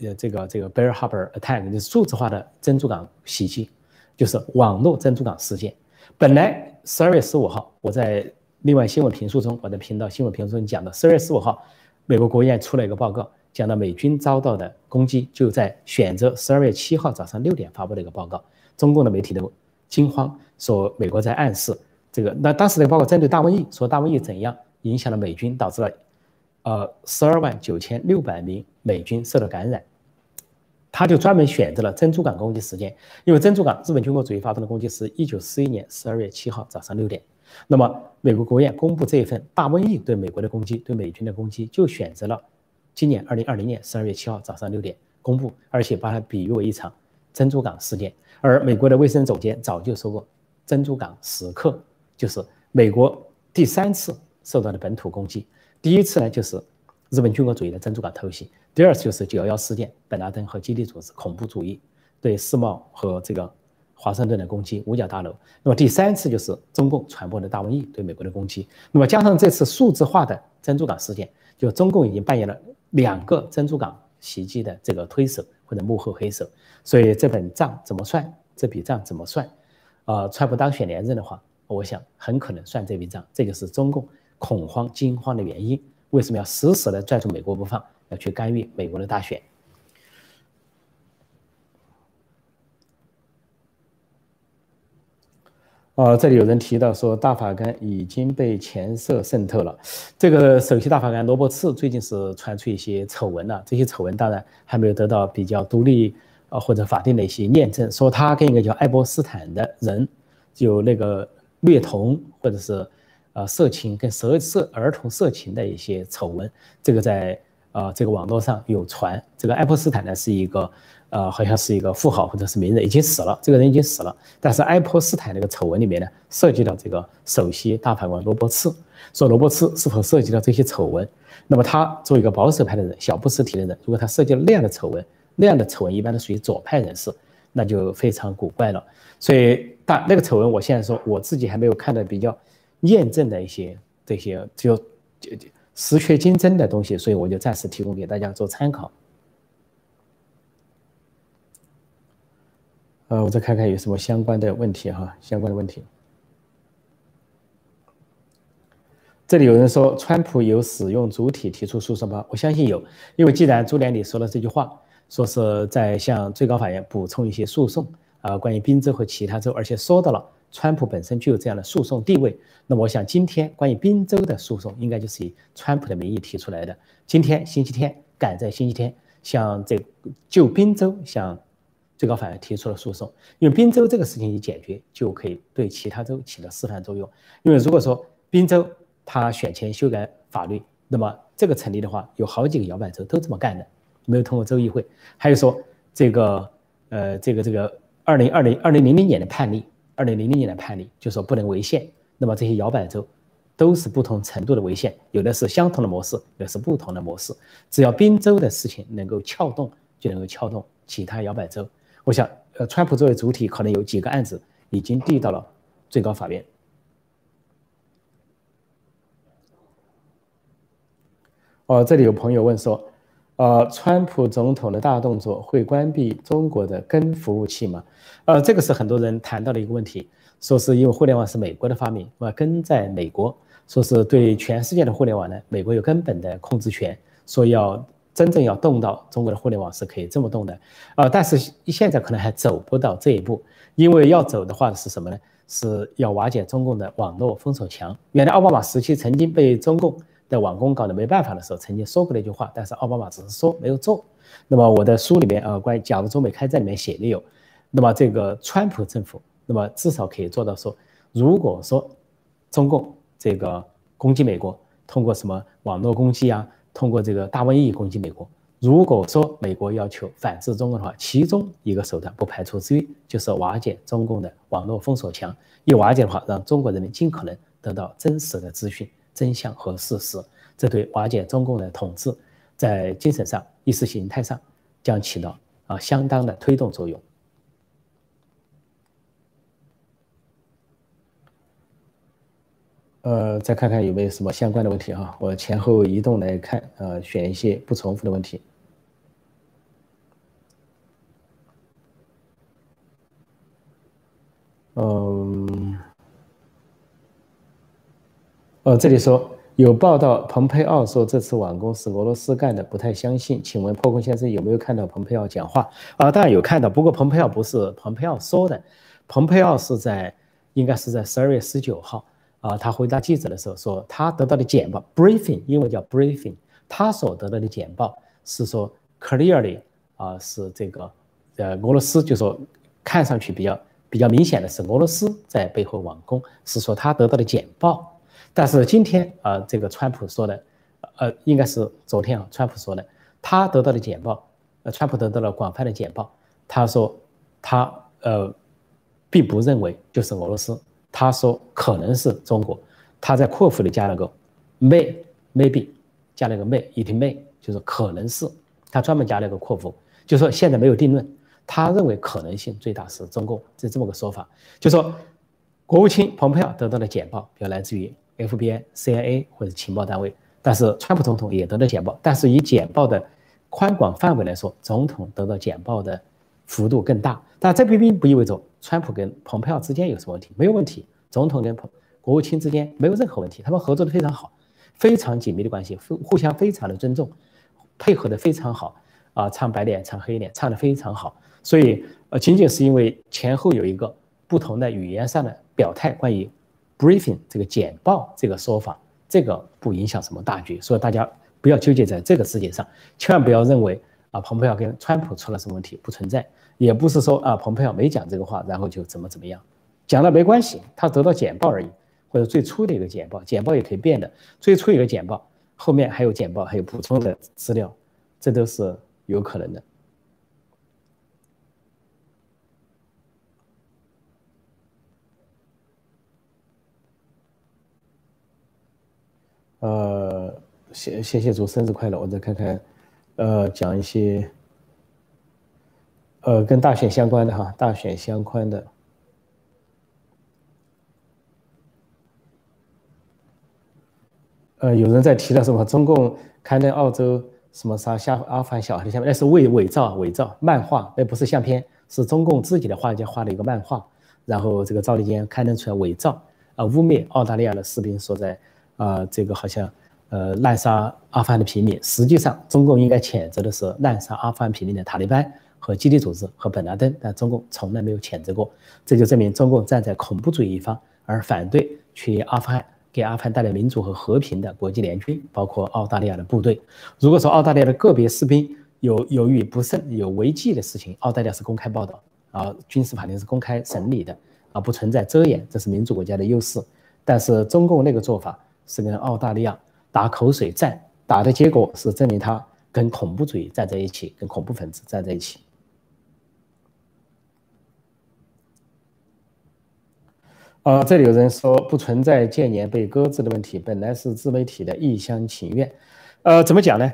呃，这个这个 Bear Harbor Attack，就是数字化的珍珠港袭击，就是网络珍珠港事件。本来十二月十五号，我在另外新闻评述中，我的频道新闻评述中讲的，十二月十五号，美国国务院出了一个报告。讲到美军遭到的攻击，就在选择十二月七号早上六点发布的一个报告，中共的媒体都惊慌，说美国在暗示这个。那当时的报告针对大瘟疫，说大瘟疫怎样影响了美军，导致了呃十二万九千六百名美军受到感染。他就专门选择了珍珠港攻击时间，因为珍珠港日本军国主义发动的攻击是一九四一年十二月七号早上六点。那么美国国务院公布这一份大瘟疫对美国的攻击，对美军的攻击，就选择了。今年二零二零年十二月七号早上六点公布，而且把它比喻为一场珍珠港事件。而美国的卫生总监早就说过，珍珠港时刻就是美国第三次受到的本土攻击。第一次呢就是日本军国主义的珍珠港偷袭，第二次就是九幺幺事件，本拉登和基地组织恐怖主义对世贸和这个华盛顿的攻击，五角大楼。那么第三次就是中共传播的大瘟疫对美国的攻击。那么加上这次数字化的珍珠港事件，就中共已经扮演了。两个珍珠港袭击的这个推手或者幕后黑手，所以这本账怎么算？这笔账怎么算？呃，川普当选连任的话，我想很可能算这笔账。这就是中共恐慌惊慌的原因。为什么要死死的拽住美国不放，要去干预美国的大选？哦，这里有人提到说大法官已经被前色渗透了。这个首席大法官罗伯茨最近是传出一些丑闻了，这些丑闻当然还没有得到比较独立啊或者法定的一些验证，说他跟一个叫爱泼斯坦的人有那个虐童或者是呃色情跟色色儿童色情的一些丑闻，这个在啊这个网络上有传。这个爱泼斯坦呢是一个。呃，好像是一个富豪或者是名人，已经死了。这个人已经死了，但是爱泼斯坦那个丑闻里面呢，涉及到这个首席大法官罗伯茨，说罗伯茨是否涉及到这些丑闻？那么他作为一个保守派的人，小布什提的人，如果他涉及了那样的丑闻，那样的丑闻一般都属于左派人士，那就非常古怪了。所以，但那个丑闻，我现在说我自己还没有看到比较验证的一些这些就就实确精真的东西，所以我就暂时提供给大家做参考。呃，我再看看有什么相关的问题哈，相关的问题。这里有人说，川普有使用主体提出诉讼吗？我相信有，因为既然朱连理说了这句话，说是在向最高法院补充一些诉讼啊，关于宾州和其他州，而且说到了川普本身具有这样的诉讼地位，那么我想今天关于宾州的诉讼，应该就是以川普的名义提出来的。今天星期天，赶在星期天，向这就宾州向。最高法院提出了诉讼，因为宾州这个事情一解决，就可以对其他州起了示范作用。因为如果说宾州他选前修改法律，那么这个成立的话，有好几个摇摆州都这么干的，没有通过州议会。还有说这个呃这个这个二零二零二零零零年的判例，二零零零年的判例就说不能违宪。那么这些摇摆州都是不同程度的违宪，有的是相同的模式，有的是不同的模式。只要宾州的事情能够撬动，就能够撬动其他摇摆州。我想，呃，川普作为主体，可能有几个案子已经递到了最高法院。哦，这里有朋友问说，呃，川普总统的大动作会关闭中国的根服务器吗？呃，这个是很多人谈到的一个问题，说是因为互联网是美国的发明，那根在美国，说是对全世界的互联网呢，美国有根本的控制权，说要。真正要动到中国的互联网是可以这么动的，呃，但是现在可能还走不到这一步，因为要走的话是什么呢？是要瓦解中共的网络封锁墙。原来奥巴马时期曾经被中共的网工搞得没办法的时候，曾经说过那句话，但是奥巴马只是说没有做。那么我的书里面啊，关于假如中美开战里面写的有，那么这个川普政府，那么至少可以做到说，如果说中共这个攻击美国，通过什么网络攻击啊？通过这个大瘟疫攻击美国，如果说美国要求反制中国的话，其中一个手段不排除之一就是瓦解中共的网络封锁墙。一瓦解的话，让中国人民尽可能得到真实的资讯、真相和事实，这对瓦解中共的统治，在精神上、意识形态上将起到啊相当的推动作用。呃，再看看有没有什么相关的问题哈，我前后移动来看，呃，选一些不重复的问题。嗯，呃，这里说有报道，蓬佩奥说这次网攻是俄罗斯干的，不太相信。请问破空先生有没有看到蓬佩奥讲话？啊，当然有看到，不过蓬佩奥不是蓬佩奥说的，蓬佩奥是在应该是在十二月十九号。啊，他回答记者的时候说，他得到的简报 briefing，英文叫 briefing，他所得到的简报是说 clearly 啊，是这个呃俄罗斯就说看上去比较比较明显的是俄罗斯在背后网攻，是说他得到的简报。但是今天啊，这个川普说的，呃，应该是昨天啊，川普说的，他得到的简报，呃，川普得到了广泛的简报，他说他呃，并不认为就是俄罗斯。他说可能是中国，他在括弧里加了个 may maybe，加了个 may，it may，就是可能是，他专门加了个括弧，就说现在没有定论，他认为可能性最大是中共，是这么个说法，就说国务卿蓬佩奥得到的简报，要来自于 FBI、CIA 或者情报单位，但是川普总统也得到简报，但是以简报的宽广范围来说，总统得到简报的幅度更大，但这并不意味着。川普跟蓬佩奥之间有什么问题？没有问题。总统跟国国务卿之间没有任何问题，他们合作的非常好，非常紧密的关系，互互相非常的尊重，配合的非常好啊，唱白脸唱黑脸，唱的非常好。所以呃，仅仅是因为前后有一个不同的语言上的表态关于 briefing 这个简报这个说法，这个不影响什么大局，所以大家不要纠结在这个事情上，千万不要认为啊，蓬佩奥跟川普出了什么问题，不存在，也不是说啊，蓬佩奥没讲这个话，然后就怎么怎么样，讲了没关系，他得到简报而已，或者最初的一个简报，简报也可以变的，最初一个简报，后面还有简报，还有补充的资料，这都是有可能的。呃，谢谢谢祝生日快乐！我再看看，呃，讲一些，呃，跟大选相关的哈，大选相关的。呃，有人在提到什么中共刊登澳洲什么啥下阿富汗小孩的相片，那是伪伪造伪造漫画，那不是相片，是中共自己的画家画的一个漫画，然后这个赵立坚刊登出来伪造，啊，污蔑澳大利亚的士兵所在。啊，这个好像，呃，滥杀阿富汗的平民。实际上，中共应该谴责的是滥杀阿富汗平民的塔利班和基地组织和本拉登，但中共从来没有谴责过。这就证明中共站在恐怖主义一方，而反对去阿富汗给阿富汗带来民主和和平的国际联军，包括澳大利亚的部队。如果说澳大利亚的个别士兵有由于不慎有违纪的事情，澳大利亚是公开报道，啊，军事法庭是公开审理的，啊，不存在遮掩，这是民主国家的优势。但是中共那个做法。是跟澳大利亚打口水战，打的结果是证明他跟恐怖主义站在一起，跟恐怖分子站在一起。啊，这里有人说不存在建言被搁置的问题，本来是自媒体的一厢情愿。呃，怎么讲呢？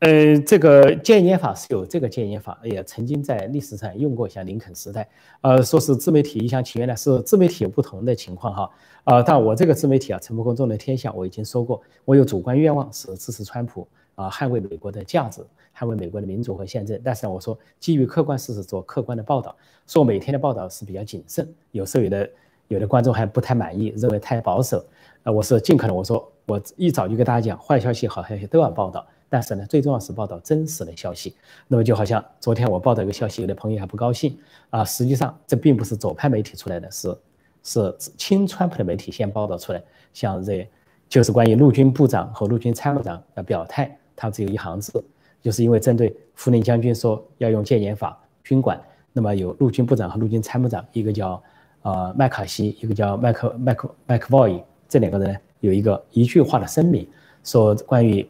呃，这个戒烟法是有这个戒烟法，也曾经在历史上用过，像林肯时代。呃，说是自媒体一厢情愿呢，是自媒体有不同的情况哈。啊，但我这个自媒体啊，陈伯公众的天下，我已经说过，我有主观愿望是支持川普啊，捍卫美国的价值，捍卫美国的民主和宪政。但是我说，基于客观事实做客观的报道，说每天的报道是比较谨慎，有时候有的有的观众还不太满意，认为太保守。呃，我是尽可能，我说我一早就跟大家讲，坏消息、好消息都要报道。但是呢，最重要是报道真实的消息。那么就好像昨天我报道一个消息，有的朋友还不高兴啊。实际上这并不是左派媒体出来的，是是亲川普的媒体先报道出来。像这，就是关于陆军部长和陆军参谋长的表态，他只有一行字，就是因为针对福林将军说要用戒严法军管，那么有陆军部长和陆军参谋长，一个叫呃麦卡锡，一个叫麦克麦克麦克沃伊，这两个人有一个一句话的声明，说关于。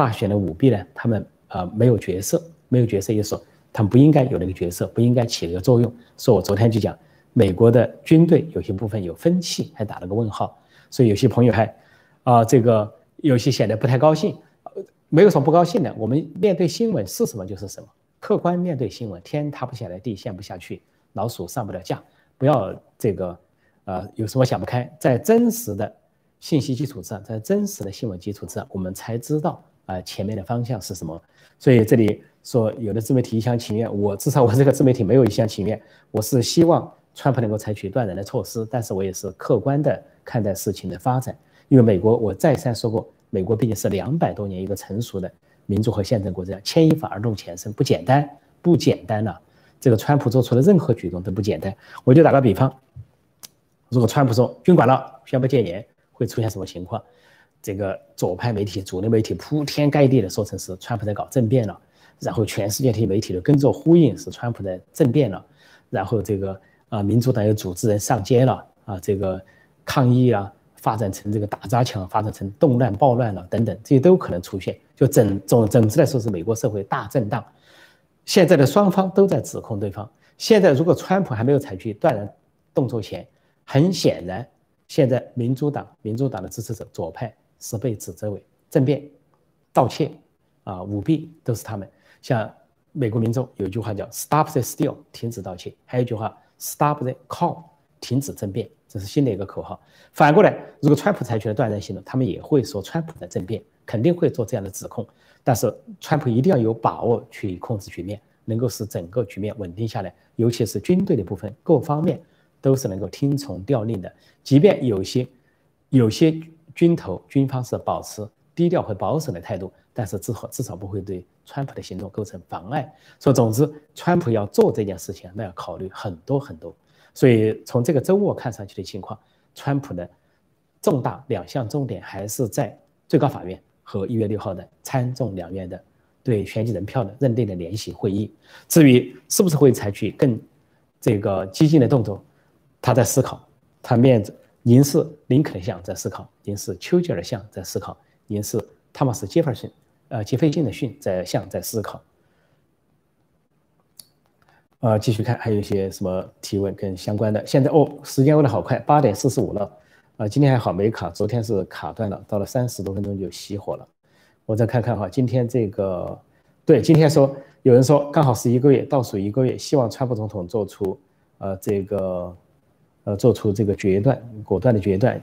大选的舞弊呢？他们啊没有角色，没有角色，意思说他们不应该有那个角色，不应该起那个作用。说我昨天就讲，美国的军队有些部分有分歧，还打了个问号。所以有些朋友还啊这个有些显得不太高兴，没有什么不高兴的。我们面对新闻是什么就是什么，客观面对新闻，天塌不下来地陷不下去，老鼠上不了架，不要这个呃有什么想不开，在真实的信息基础上，在真实的新闻基础上，我们才知道。啊，前面的方向是什么？所以这里说有的自媒体一厢情愿，我至少我这个自媒体没有一厢情愿，我是希望川普能够采取断然的措施，但是我也是客观的看待事情的发展。因为美国，我再三说过，美国毕竟是两百多年一个成熟的民主和宪政国家，牵一发而动全身，不简单，不简单了。这个川普做出的任何举动都不简单。我就打个比方，如果川普说军管了，宣布戒严，会出现什么情况？这个左派媒体、主流媒体铺天盖地的说成是川普在搞政变了，然后全世界这些媒体都跟着呼应是川普在政变了，然后这个啊民主党有组织人上街了啊，这个抗议啊发展成这个打砸抢，发展成动乱暴乱了等等，这些都可能出现。就整总总之来说是美国社会大震荡。现在的双方都在指控对方。现在如果川普还没有采取断然动作前，很显然现在民主党民主党的支持者左派。是被指责为政变、盗窃啊、舞弊，都是他们。像美国民众有一句话叫 “Stop the steal”，停止盗窃；还有一句话 “Stop the call”，停止政变。这是新的一个口号。反过来，如果川普采取了断然行动，他们也会说川普在政变，肯定会做这样的指控。但是川普一定要有把握去控制局面，能够使整个局面稳定下来，尤其是军队的部分，各方面都是能够听从调令的。即便有些有些。军头军方是保持低调和保守的态度，但是至少至少不会对川普的行动构成妨碍。说总之，川普要做这件事情，那要考虑很多很多。所以从这个周末看上去的情况，川普的重大两项重点还是在最高法院和一月六号的参众两院的对选举人票的认定的联席会议。至于是不是会采取更这个激进的动作，他在思考，他面子您是林肯像在思考，您是丘吉尔像在思考，您是汤马斯杰弗逊呃杰斐逊的逊在像在思考。呃，继续看，还有一些什么提问跟相关的。现在哦，时间过得好快，八点四十五了。啊，今天还好没卡，昨天是卡断了，到了三十多分钟就熄火了。我再看看哈，今天这个，对，今天说有人说刚好是一个月，倒数一个月，希望川普总统做出呃这个呃做出这个决断，果断的决断。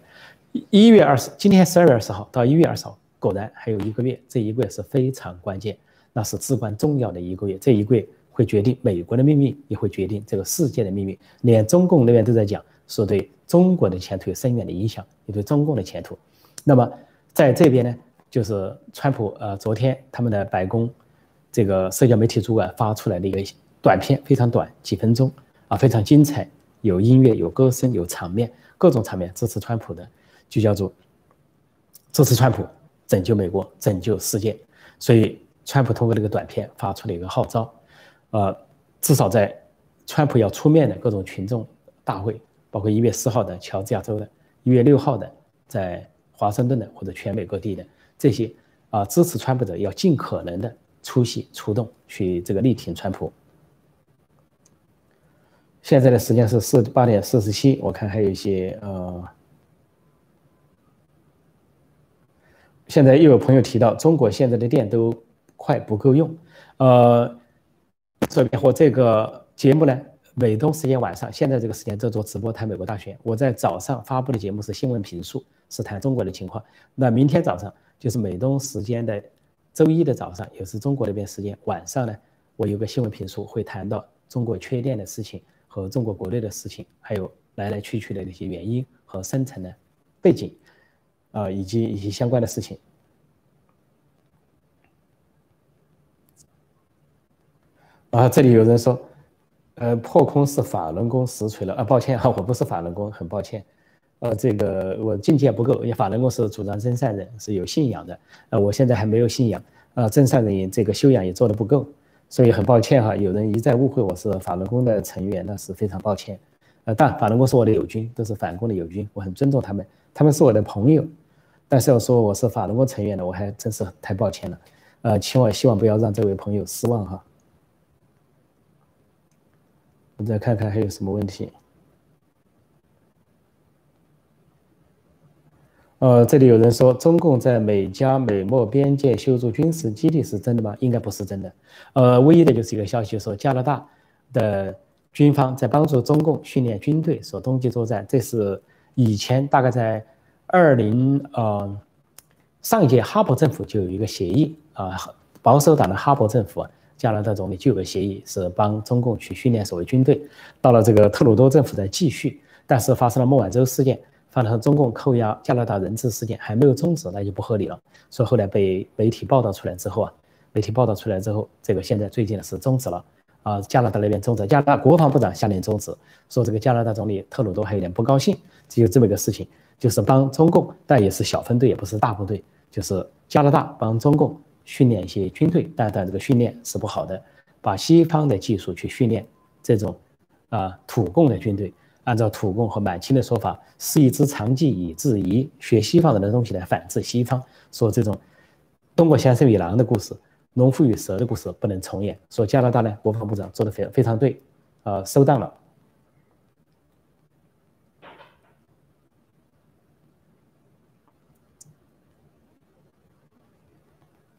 一月二十，今天十二月二十号到一月二十号，果然还有一个月，这一个月是非常关键，那是至关重要的一个月，这一个月。会决定美国的命运，也会决定这个世界的命运。连中共那边都在讲，说对中国的前途有深远的影响，也对中共的前途。那么在这边呢，就是川普呃，昨天他们的白宫这个社交媒体主管发出来的一个短片，非常短，几分钟啊，非常精彩，有音乐，有歌声，有场面，各种场面支持川普的，就叫做支持川普，拯救美国，拯救世界。所以川普通过这个短片发出了一个号召。呃，至少在川普要出面的各种群众大会，包括一月四号的乔治亚州的，一月六号的在华盛顿的或者全美各地的这些啊支持川普者，要尽可能的出席出动去这个力挺川普。现在的时间是四八点四十七，我看还有一些呃，现在又有朋友提到中国现在的电都快不够用，呃。这边或这个节目呢，美东时间晚上，现在这个时间在做直播谈美国大选。我在早上发布的节目是新闻评述，是谈中国的情况。那明天早上就是美东时间的周一的早上，也是中国那边时间晚上呢，我有个新闻评述，会谈到中国缺电的事情和中国国内的事情，还有来来去去的那些原因和深层的背景，啊，以及一些相关的事情。啊，这里有人说，呃，破空是法轮功实锤了。啊，抱歉啊，我不是法轮功，很抱歉，呃，这个我境界不够，因为法轮功是主张真善人，是有信仰的，呃，我现在还没有信仰，啊，真善人这个修养也做得不够，所以很抱歉哈，有人一再误会我是法轮功的成员，那是非常抱歉，呃，但法轮功是我的友军，都是反共的友军，我很尊重他们，他们是我的朋友，但是要说我是法轮功成员的，我还真是太抱歉了，呃，请我希望不要让这位朋友失望哈。我们再看看还有什么问题。呃，这里有人说中共在美加美墨边界修筑军事基地是真的吗？应该不是真的。呃，唯一的就是一个消息说加拿大的军方在帮助中共训练军队，说冬季作战。这是以前大概在二零呃上一届哈珀政府就有一个协议啊，保守党的哈珀政府。加拿大总理就有个协议，是帮中共去训练所谓军队。到了这个特鲁多政府在继续，但是发生了孟晚舟事件，发生了中共扣押加拿大人质事件，还没有终止，那就不合理了。所以后来被媒体报道出来之后啊，媒体报道出来之后，这个现在最近的是终止了啊，加拿大那边终止，加拿大国防部长下令终止，说这个加拿大总理特鲁多还有点不高兴，只有这么一个事情，就是帮中共，但也是小分队，也不是大部队，就是加拿大帮中共。训练一些军队，但但这个训练是不好的，把西方的技术去训练这种啊土共的军队，按照土共和满清的说法，是一支长计以制夷，学西方人的东西来反制西方，说这种东郭先生与狼的故事，农夫与蛇的故事不能重演。说加拿大呢，国防部长做的非非常对，啊，收档了。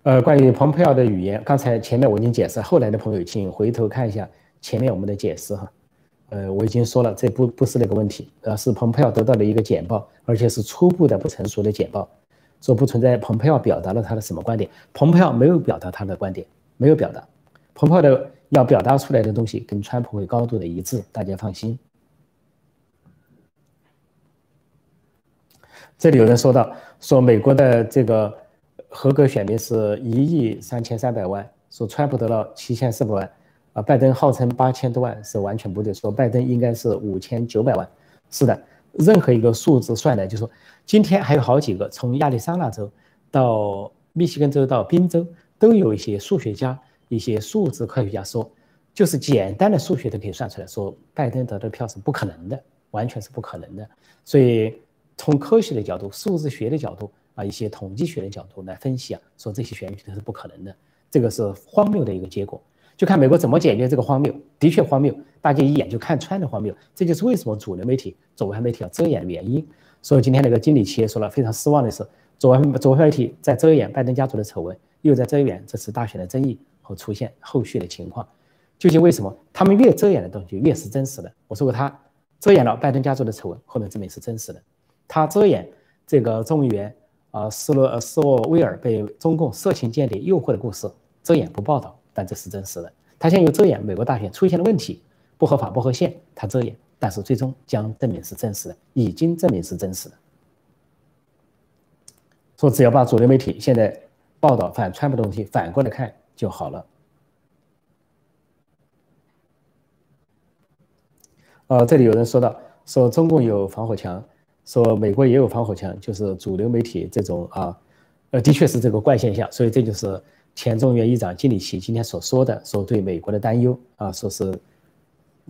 呃，关于蓬佩奥的语言，刚才前面我已经解释，后来的朋友请回头看一下前面我们的解释哈。呃，我已经说了，这不不是那个问题，呃，是蓬佩奥得到了一个简报，而且是初步的不成熟的简报，说不存在蓬佩奥表达了他的什么观点，蓬佩奥没有表达他的观点，没有表达，蓬佩奥的要表达出来的东西跟川普会高度的一致，大家放心。这里有人说到，说美国的这个。合格选民是一亿三千三百万，说川普得了七千四百万，拜登号称八千多万是完全不对，说拜登应该是五千九百万。是的，任何一个数字算来，就说今天还有好几个，从亚利桑那州到密西根州到宾州，都有一些数学家、一些数字科学家说，就是简单的数学都可以算出来，说拜登得的票是不可能的，完全是不可能的。所以从科学的角度、数字学的角度啊，一些统计学的角度来分析啊，说这些选举都是不可能的，这个是荒谬的一个结果。就看美国怎么解决这个荒谬，的确荒谬，大家一眼就看穿了荒谬。这就是为什么主流媒体、左派媒体要遮掩的原因。所以今天那个经理企业说了，非常失望的是，左派左派媒体在遮掩拜登家族的丑闻，又在遮掩这次大选的争议和出现后续的情况。究竟为什么？他们越遮掩的东西越是真实的。我说过，他遮掩了拜登家族的丑闻，后面证明是真实的。他遮掩这个众议员啊斯洛斯洛威尔被中共色情间谍诱惑的故事，遮掩不报道。但这是真实的。他现在又遮掩美国大选出现了问题，不合法、不合宪，他遮掩，但是最终将证明是真实的，已经证明是真实的。说只要把主流媒体现在报道反川普的东西反过来看就好了。呃，这里有人说到，说中共有防火墙，说美国也有防火墙，就是主流媒体这种啊，呃，的确是这个怪现象，所以这就是。前众议院议长金里奇今天所说的，说对美国的担忧啊，说是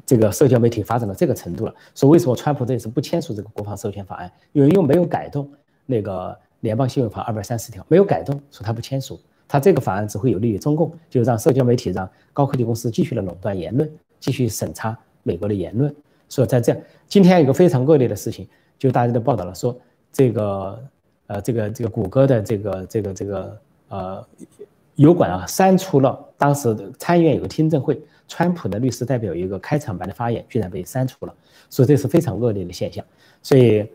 这个社交媒体发展到这个程度了。说为什么川普这次不签署这个国防授权法案？因为又没有改动那个联邦新闻法二百三十条，没有改动，说他不签署，他这个法案只会有利于中共，就让社交媒体让高科技公司继续的垄断言论，继续审查美国的言论。所以在这样，今天有一个非常恶劣的事情，就大家都报道了，说这个呃这个这个谷歌的这个这个这个呃。油管啊，删除了当时参议院有个听证会，川普的律师代表有一个开场白的发言，居然被删除了，所以这是非常恶劣的现象。所以，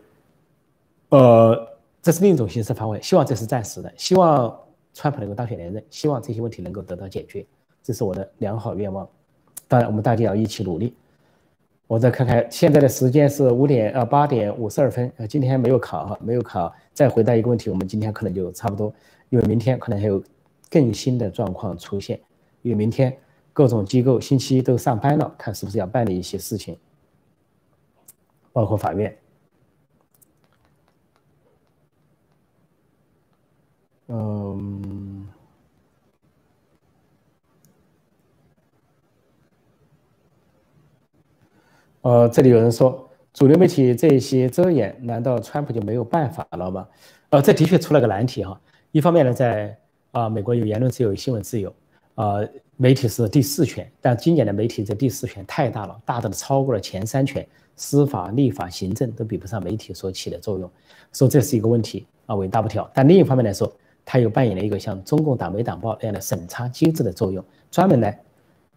呃，这是另一种形式防卫，希望这是暂时的，希望川普能够当选连任，希望这些问题能够得到解决，这是我的良好愿望。当然，我们大家要一起努力。我再看看现在的时间是五点呃八点五十二分，呃，今天没有考哈，没有考。再回答一个问题，我们今天可能就差不多，因为明天可能还有。更新的状况出现，因为明天各种机构星期一都上班了，看是不是要办理一些事情，包括法院。嗯，呃，这里有人说，主流媒体这些遮掩，难道川普就没有办法了吗？呃，这的确出了个难题哈。一方面呢，在啊，美国有言论自由、新闻自由，啊，媒体是第四权，但今年的媒体这第四权太大了，大大的超过了前三权，司法、立法、行政都比不上媒体所起的作用，所以这是一个问题啊，尾大不调。但另一方面来说，它又扮演了一个像中共党媒党报那样的审查机制的作用，专门来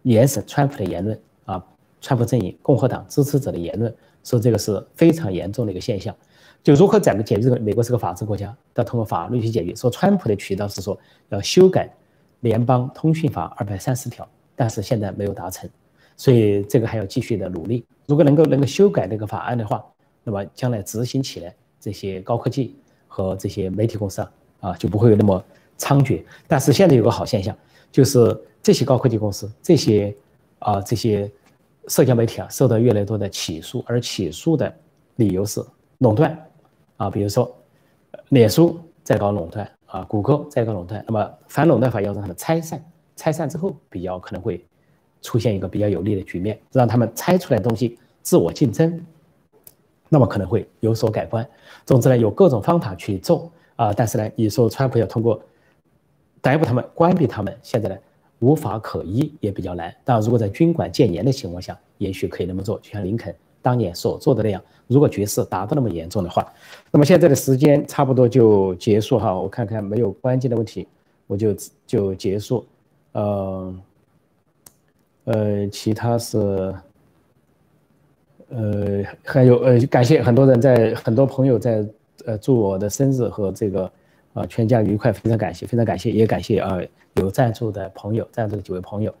严审川普的言论啊，川普阵营、共和党支持者的言论，所以这个是非常严重的一个现象。就如何怎么解决这个？美国是个法治国家，要通过法律去解决。说川普的渠道是说要修改联邦通讯法二百三十条，但是现在没有达成，所以这个还要继续的努力。如果能够能够修改这个法案的话，那么将来执行起来，这些高科技和这些媒体公司啊啊就不会有那么猖獗。但是现在有个好现象，就是这些高科技公司、这些啊这些社交媒体啊受到越来越多的起诉，而起诉的理由是垄断。啊，比如说，脸书在搞垄断啊，谷歌在搞垄断，那么反垄断法要让他们拆散，拆散之后比较可能会出现一个比较有利的局面，让他们拆出来东西自我竞争，那么可能会有所改观。总之呢，有各种方法去做啊，但是呢，你说川普要通过逮捕他们、关闭他们，现在呢无法可依，也比较难。但，如果在军管戒严的情况下，也许可以那么做，就像林肯。当年所做的那样，如果局势达到那么严重的话，那么现在的时间差不多就结束哈。我看看没有关键的问题，我就就结束。呃，呃，其他是，呃，还有呃，感谢很多人在很多朋友在呃祝我的生日和这个啊全家愉快，非常感谢，非常感谢，也感谢啊有赞助的朋友，赞助的几位朋友。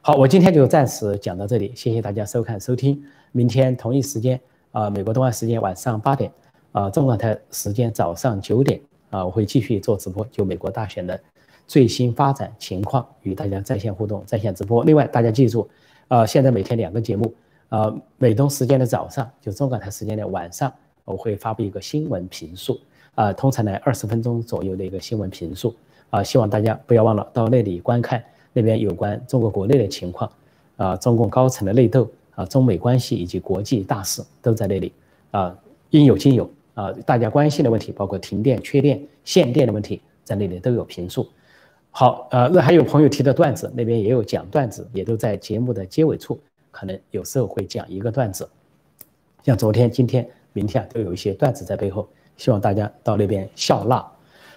好，我今天就暂时讲到这里，谢谢大家收看收听。明天同一时间啊，美国东岸时间晚上八点啊，中港台时间早上九点啊，我会继续做直播，就美国大选的最新发展情况，与大家在线互动、在线直播。另外，大家记住，呃，现在每天两个节目，呃，美东时间的早上，就中港台时间的晚上，我会发布一个新闻评述，啊，通常呢二十分钟左右的一个新闻评述，啊，希望大家不要忘了到那里观看，那边有关中国国内的情况，啊，中共高层的内斗，啊，中美关系以及国际大事都在那里，啊，应有尽有。啊，大家关心的问题包括停电、缺电、限电的问题，在那里都有评述。好，呃，那还有朋友提的段子，那边也有讲段子，也都在节目的结尾处，可能有时候会讲一个段子。像昨天、今天、明天啊，都有一些段子在背后，希望大家到那边笑纳。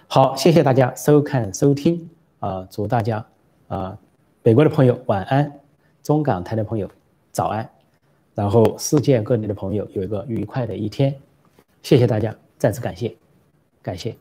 好，谢谢大家收看收听啊，祝大家啊，美国的朋友晚安，中港台的朋友早安，然后世界各地的朋友有一个愉快的一天。谢谢大家，再次感谢，感谢。